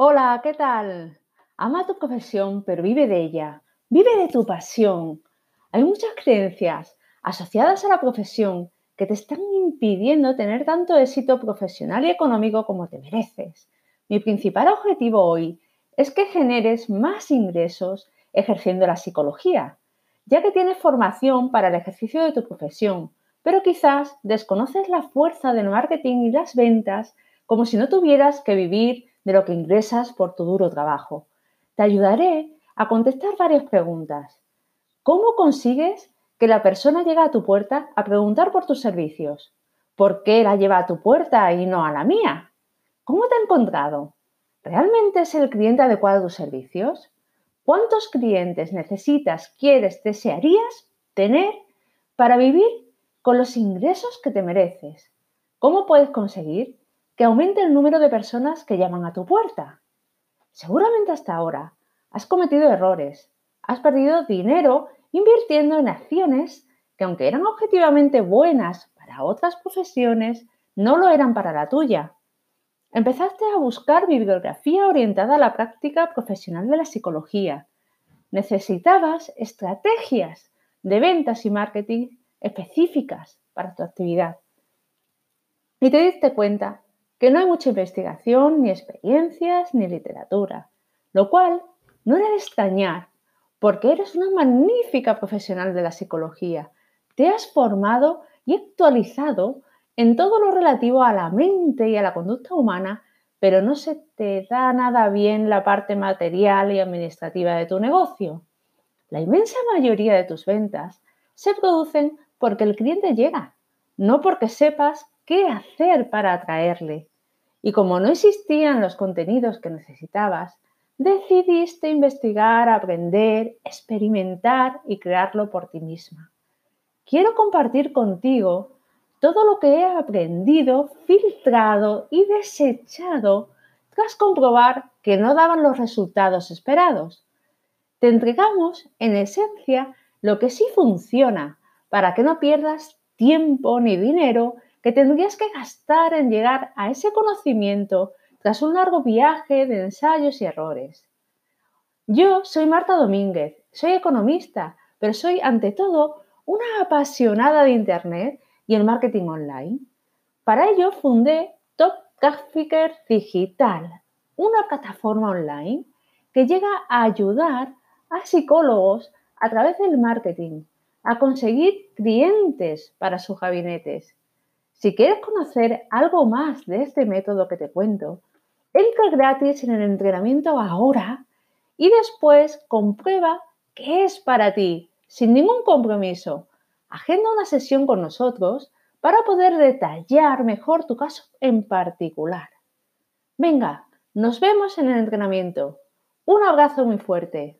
Hola, ¿qué tal? Ama tu profesión, pero vive de ella. Vive de tu pasión. Hay muchas creencias asociadas a la profesión que te están impidiendo tener tanto éxito profesional y económico como te mereces. Mi principal objetivo hoy es que generes más ingresos ejerciendo la psicología, ya que tienes formación para el ejercicio de tu profesión, pero quizás desconoces la fuerza del marketing y las ventas como si no tuvieras que vivir de lo que ingresas por tu duro trabajo. Te ayudaré a contestar varias preguntas. ¿Cómo consigues que la persona llegue a tu puerta a preguntar por tus servicios? ¿Por qué la lleva a tu puerta y no a la mía? ¿Cómo te ha encontrado? ¿Realmente es el cliente adecuado a tus servicios? ¿Cuántos clientes necesitas, quieres, desearías tener para vivir con los ingresos que te mereces? ¿Cómo puedes conseguir que aumente el número de personas que llaman a tu puerta? Seguramente hasta ahora has cometido errores, has perdido dinero invirtiendo en acciones que aunque eran objetivamente buenas para otras profesiones, no lo eran para la tuya. Empezaste a buscar bibliografía orientada a la práctica profesional de la psicología. Necesitabas estrategias de ventas y marketing específicas para tu actividad. Y te diste cuenta que no hay mucha investigación, ni experiencias, ni literatura, lo cual no era de extrañar, porque eres una magnífica profesional de la psicología. Te has formado y actualizado en todo lo relativo a la mente y a la conducta humana, pero no se te da nada bien la parte material y administrativa de tu negocio. La inmensa mayoría de tus ventas se producen porque el cliente llega, no porque sepas qué hacer para atraerle. Y como no existían los contenidos que necesitabas, decidiste investigar, aprender, experimentar y crearlo por ti misma. Quiero compartir contigo todo lo que he aprendido, filtrado y desechado tras comprobar que no daban los resultados esperados. Te entregamos, en esencia, lo que sí funciona para que no pierdas tiempo ni dinero que tendrías que gastar en llegar a ese conocimiento tras un largo viaje de ensayos y errores. Yo soy Marta Domínguez, soy economista, pero soy ante todo una apasionada de Internet y el marketing online. Para ello fundé Top Trafficker Digital, una plataforma online que llega a ayudar a psicólogos a través del marketing a conseguir clientes para sus gabinetes. Si quieres conocer algo más de este método que te cuento, entra gratis en el entrenamiento ahora y después comprueba que es para ti, sin ningún compromiso. Agenda una sesión con nosotros para poder detallar mejor tu caso en particular. Venga, nos vemos en el entrenamiento. Un abrazo muy fuerte.